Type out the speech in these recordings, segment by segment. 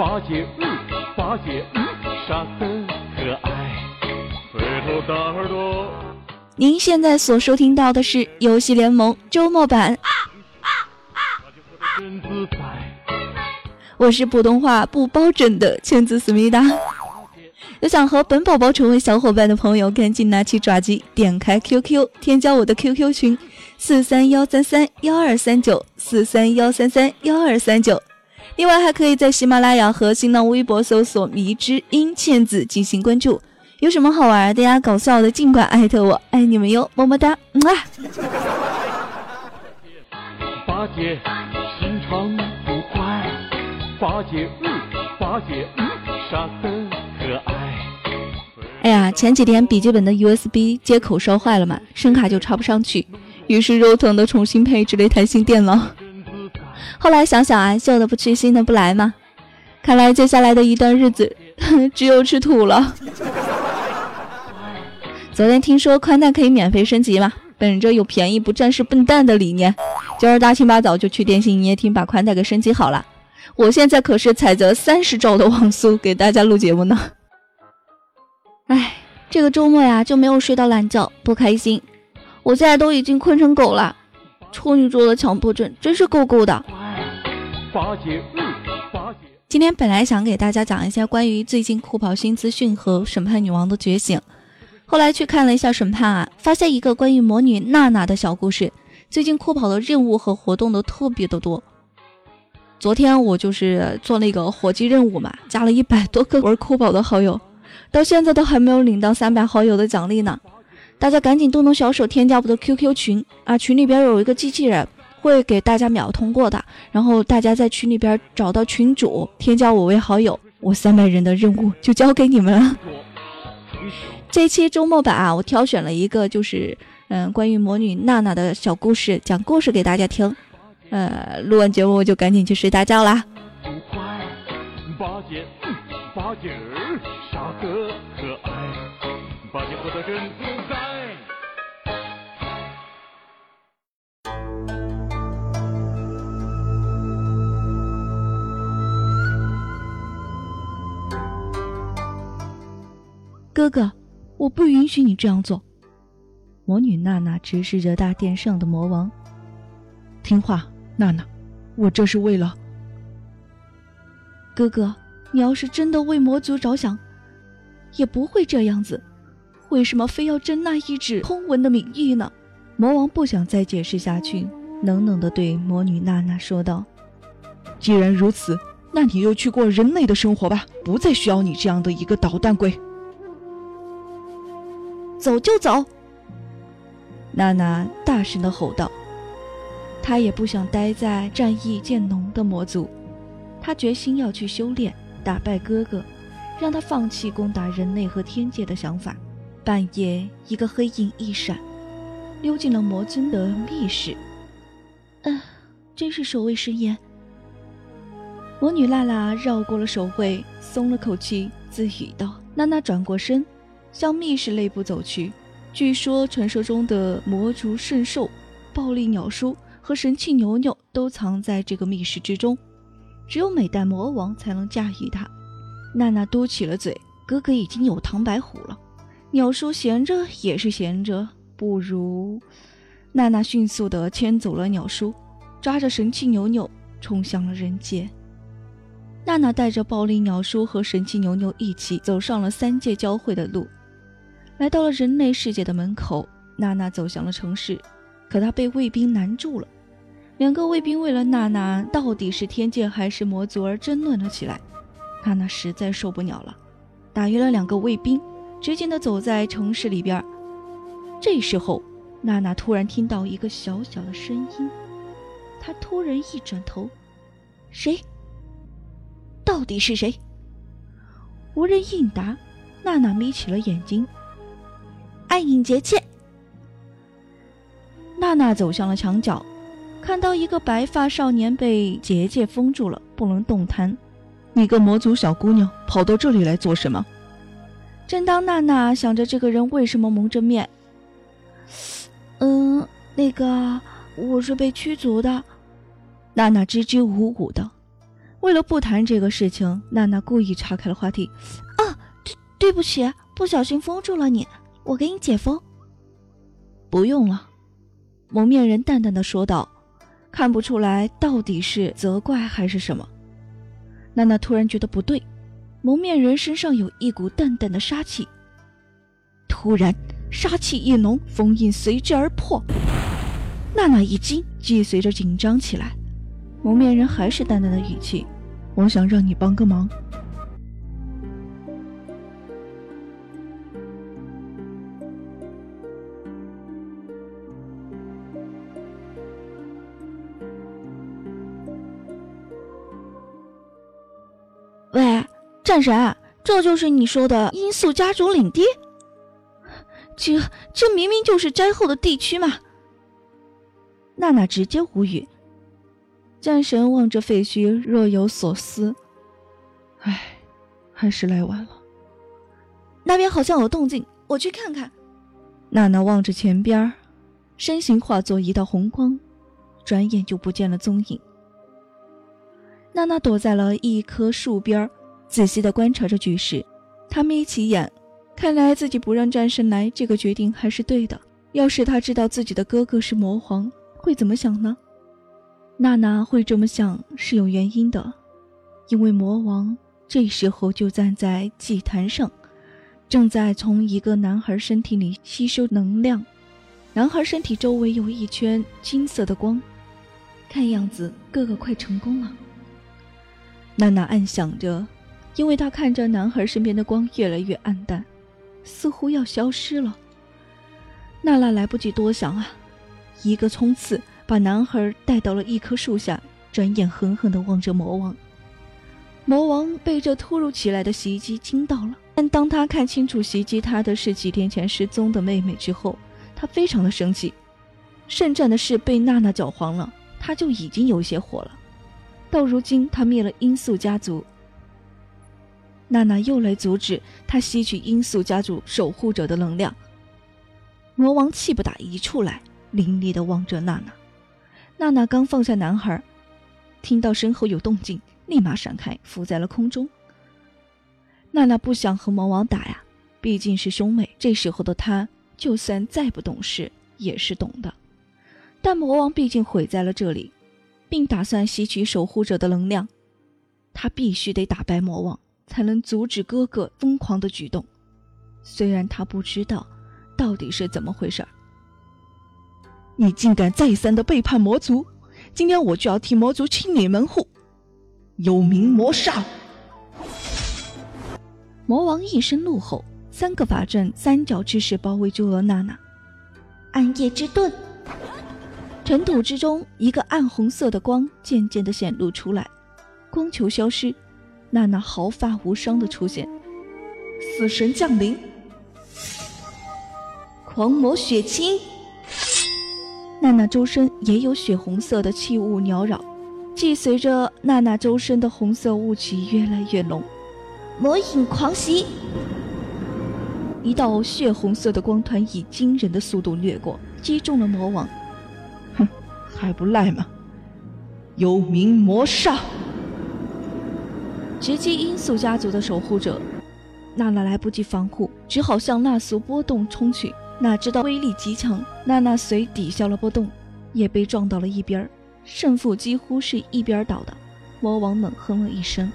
八戒，嗯，八戒，嗯，傻的可爱，肥头大耳朵。您现在所收听到的是《游戏联盟》周末版。真自在。我是普通话不包准的圈子思密达。有想和本宝宝成为小伙伴的朋友，赶紧拿起爪机，点开 QQ，添加我的 QQ 群：四三幺三三幺二三九四三幺三三幺二三九。另外，还可以在喜马拉雅和新浪微博搜索“迷之音倩子”进行关注。有什么好玩的呀、搞笑的，尽管艾特我，爱你们哟，么么哒，嗯啊。八戒心肠不坏，八戒，嗯，八戒，嗯，傻的可爱。哎呀，前几天笔记本的 USB 接口烧坏了嘛，声卡就插不上去，于是肉疼的重新配置了一台新电脑。后来想想啊，旧的不去，新的不来嘛。看来接下来的一段日子，只有吃土了。昨天听说宽带可以免费升级嘛，本着有便宜不占是笨蛋的理念，今儿大清八早就去电信营业厅把宽带给升级好了。我现在可是采择三十兆的网速给大家录节目呢。哎，这个周末呀就没有睡到懒觉，不开心。我现在都已经困成狗了。处女座的强迫症真是够够的。今天本来想给大家讲一下关于最近酷跑新资讯和审判女王的觉醒，后来去看了一下审判啊，发现一个关于魔女娜娜的小故事。最近酷跑的任务和活动都特别的多。昨天我就是做那个火鸡任务嘛，加了一百多个玩酷跑的好友，到现在都还没有领到三百好友的奖励呢。大家赶紧动动小手添加我的 QQ 群啊，群里边有一个机器人。会给大家秒通过的，然后大家在群里边找到群主，添加我为好友，我三百人的任务就交给你们了。这期周末版啊，我挑选了一个就是嗯关于魔女娜娜的小故事，讲故事给大家听。呃，录完节目我就赶紧去睡大觉啦。八戒，嗯，八戒儿傻的可爱，八戒活得真哥哥，我不允许你这样做。魔女娜娜直视着大殿上的魔王，听话，娜娜，我这是为了……哥哥，你要是真的为魔族着想，也不会这样子。为什么非要争那一纸空文的名义呢？魔王不想再解释下去，冷冷地对魔女娜娜说道：“既然如此，那你就去过人类的生活吧，不再需要你这样的一个捣蛋鬼。”走就走！娜娜大声的吼道。她也不想待在战意渐浓的魔族，她决心要去修炼，打败哥哥，让他放弃攻打人类和天界的想法。半夜，一个黑影一闪，溜进了魔尊的密室。啊，真是守卫森严。魔女娜娜绕过了守卫，松了口气，自语道：“娜娜转过身。”向密室内部走去。据说传说中的魔族圣兽、暴力鸟叔和神器牛牛都藏在这个密室之中，只有美代魔王才能驾驭它。娜娜嘟起了嘴：“哥哥已经有唐白虎了，鸟叔闲着也是闲着，不如……”娜娜迅速地牵走了鸟叔，抓着神器牛牛冲向了人界。娜娜带着暴力鸟叔和神器牛牛一起走上了三界交汇的路。来到了人类世界的门口，娜娜走向了城市，可她被卫兵拦住了。两个卫兵为了娜娜到底是天界还是魔族而争论了起来。娜娜实在受不了了，打晕了两个卫兵，直径的走在城市里边。这时候，娜娜突然听到一个小小的声音，她突然一转头，谁？到底是谁？无人应答。娜娜眯起了眼睛。暗影结界。娜娜走向了墙角，看到一个白发少年被结界封住了，不能动弹。你个魔族小姑娘跑到这里来做什么？正当娜娜想着这个人为什么蒙着面，嗯，那个我是被驱逐的。娜娜支支吾吾的。为了不谈这个事情，娜娜故意岔开了话题。啊，对对不起，不小心封住了你，我给你解封。不用了，蒙面人淡淡的说道，看不出来到底是责怪还是什么。娜娜突然觉得不对，蒙面人身上有一股淡淡的杀气。突然，杀气一浓，封印随之而破。娜娜一惊，既随着紧张起来。蒙面人还是淡淡的语气：“我想让你帮个忙。”战神，这就是你说的罂粟家族领地？这这明明就是灾后的地区嘛！娜娜直接无语。战神望着废墟，若有所思。唉，还是来晚了。那边好像有动静，我去看看。娜娜望着前边，身形化作一道红光，转眼就不见了踪影。娜娜躲在了一棵树边，仔细的观察着局势。他眯起眼，看来自己不让战神来，这个决定还是对的。要是他知道自己的哥哥是魔皇，会怎么想呢？娜娜会这么想是有原因的，因为魔王这时候就站在祭坛上，正在从一个男孩身体里吸收能量。男孩身体周围有一圈金色的光，看样子哥哥快成功了。娜娜暗想着，因为她看着男孩身边的光越来越暗淡，似乎要消失了。娜娜来不及多想啊，一个冲刺。把男孩带到了一棵树下，转眼狠狠地望着魔王。魔王被这突如其来的袭击惊到了，但当他看清楚袭击他的是几天前失踪的妹妹之后，他非常的生气。圣战的事被娜娜搅黄了，他就已经有些火了。到如今，他灭了罂粟家族，娜娜又来阻止他吸取罂粟家族守护者的能量。魔王气不打一处来，凌厉地望着娜娜。娜娜刚放下男孩，听到身后有动静，立马闪开，浮在了空中。娜娜不想和魔王打呀，毕竟是兄妹。这时候的她，就算再不懂事，也是懂的。但魔王毕竟毁在了这里，并打算吸取守护者的能量，她必须得打败魔王，才能阻止哥哥疯狂的举动。虽然他不知道到底是怎么回事儿。你竟敢再三的背叛魔族，今天我就要替魔族清理门户！有名魔煞！魔王一声怒吼，三个法阵三角之势包围住了娜娜。暗夜之盾，尘土之中，一个暗红色的光渐渐的显露出来，光球消失，娜娜毫发无伤的出现。死神降临，狂魔血清。娜娜周身也有血红色的气雾缭绕，既随着娜娜周身的红色雾气越来越浓。魔影狂袭，一道血红色的光团以惊人的速度掠过，击中了魔王。哼，还不赖吗？幽冥魔煞，直击罂粟家族的守护者。娜娜来不及防护，只好向那束波动冲去。哪知道威力极强，娜娜随抵消了波动，也被撞到了一边胜负几乎是一边倒的。魔王冷哼了一声，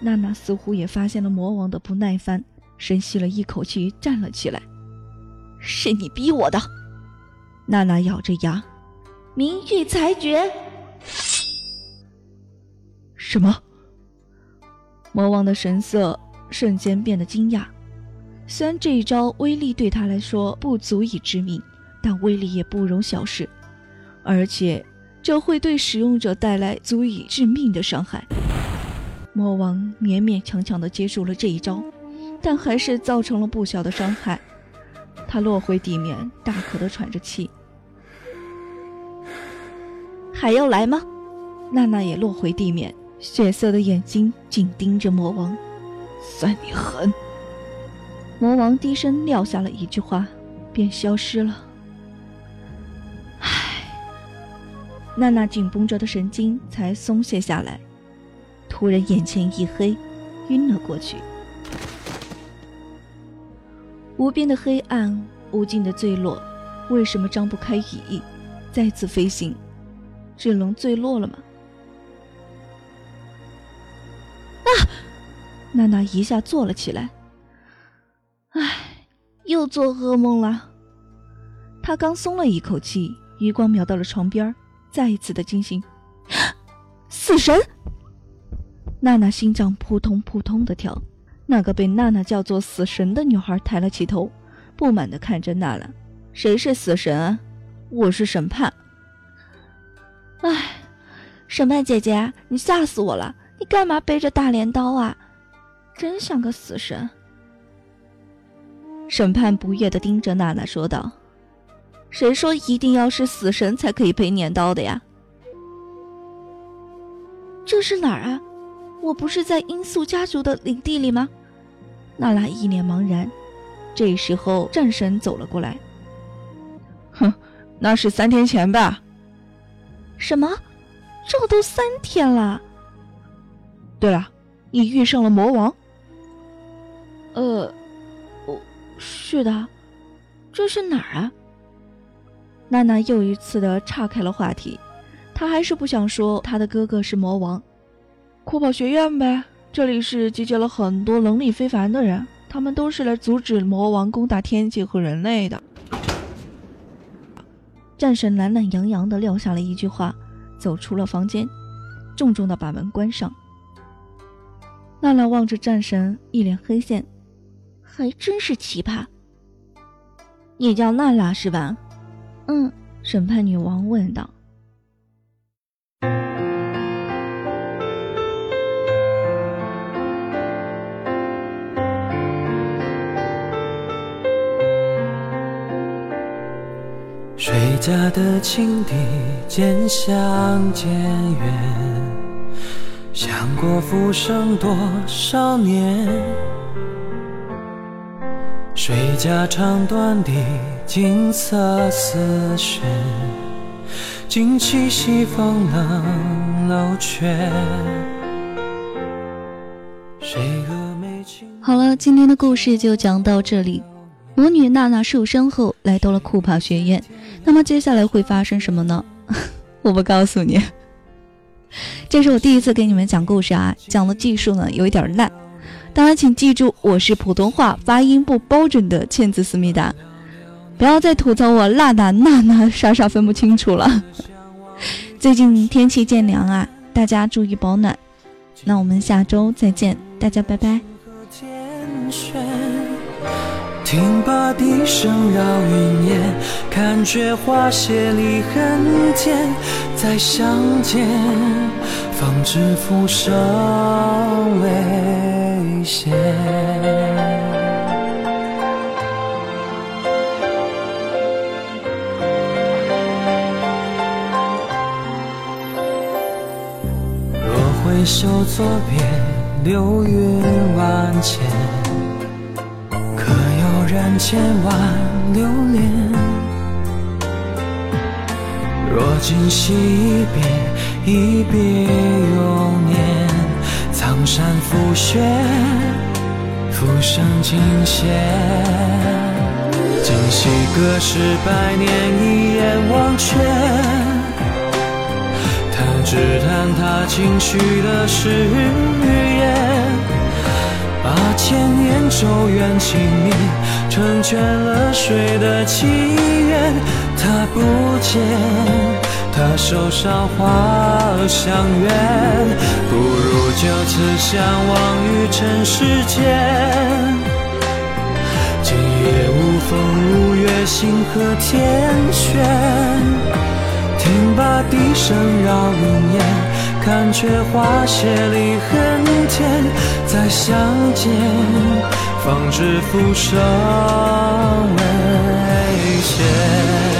娜娜似乎也发现了魔王的不耐烦，深吸了一口气，站了起来。是你逼我的，娜娜咬着牙，明玉裁决。什么？魔王的神色瞬间变得惊讶。虽然这一招威力对他来说不足以致命，但威力也不容小视，而且这会对使用者带来足以致命的伤害。魔王勉勉强强地接住了这一招，但还是造成了不小的伤害。他落回地面，大口地喘着气。还要来吗？娜娜也落回地面，血色的眼睛紧盯着魔王。算你狠！魔王低声撂下了一句话，便消失了。唉，娜娜紧绷着的神经才松懈下来。突然眼前一黑，晕了过去。无边的黑暗，无尽的坠落，为什么张不开羽翼，再次飞行？只能坠落了吗？啊！娜娜一下坐了起来。唉，又做噩梦了。她刚松了一口气，余光瞄到了床边，再一次的惊醒。死神！娜娜心脏扑通扑通的跳。那个被娜娜叫做死神的女孩抬了起头，不满的看着娜娜：“谁是死神啊？我是审判。”哎，审判姐姐，你吓死我了！你干嘛背着大镰刀啊？真像个死神。审判不悦的盯着娜娜说道：“谁说一定要是死神才可以背镰刀的呀？”这是哪儿啊？我不是在罂粟家族的领地里吗？娜娜一脸茫然。这时候，战神走了过来。哼，那是三天前吧？什么？这都三天了？对了，你遇上了魔王？呃，我，是的。这是哪儿啊？娜娜又一次的岔开了话题。她还是不想说她的哥哥是魔王，酷跑学院呗。这里是集结了很多能力非凡的人，他们都是来阻止魔王攻打天界和人类的。战神懒懒洋洋的撂下了一句话，走出了房间，重重的把门关上。娜娜望着战神，一脸黑线，还真是奇葩。你叫娜娜是吧？嗯，审判女王问道。谁家的青笛渐响渐远，想过浮生多少年。谁家唱断的金色丝弦，惊起西风冷楼阙。好了，今天的故事就讲到这里。魔女娜娜受伤后来到了库帕学院，那么接下来会发生什么呢？我不告诉你。这是我第一次给你们讲故事啊，讲的技术呢有一点烂，大家请记住，我是普通话发音不标准的茜子思密达，不要再吐槽我娜娜娜娜傻傻分不清楚了。最近天气渐凉啊，大家注意保暖。那我们下周再见，大家拜拜。听罢笛声绕云烟，看却花谢离恨天。再相见，方知浮生未歇。若回首作别，流云万千。可有人千万流连，若今惜别，一别永年。苍山覆雪，浮生尽歇。今夕隔世百年，一眼忘却。弹指弹他轻许的誓言，把千年咒怨情灭。成全了谁的祈愿？他不见，他手上花香远，不如就此相忘于尘世间。今夜无风无月，星河天悬。听罢笛声绕云烟，看却花谢离恨天。再相见。方知浮生未歇。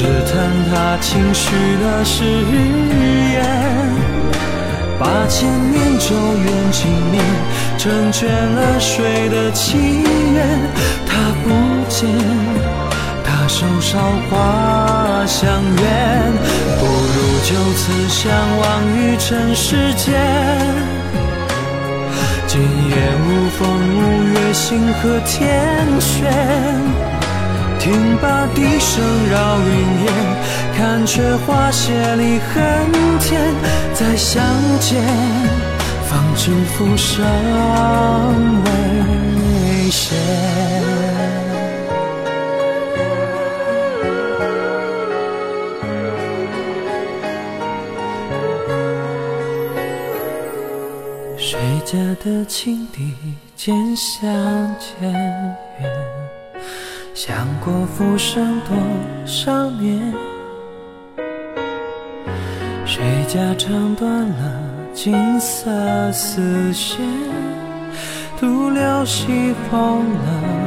弹指弹他轻许的誓言，把千年咒怨轻念，成全了谁的祈愿？他不见。手梢花香远，不如就此相忘于尘世间。今夜无风无月，星河天悬。听罢笛声绕云烟，看却花谢离恨天。再相见，方知浮生未歇。谁家的青笛渐相渐，想过浮生多少年，谁家唱断了金色丝线，独留西风冷。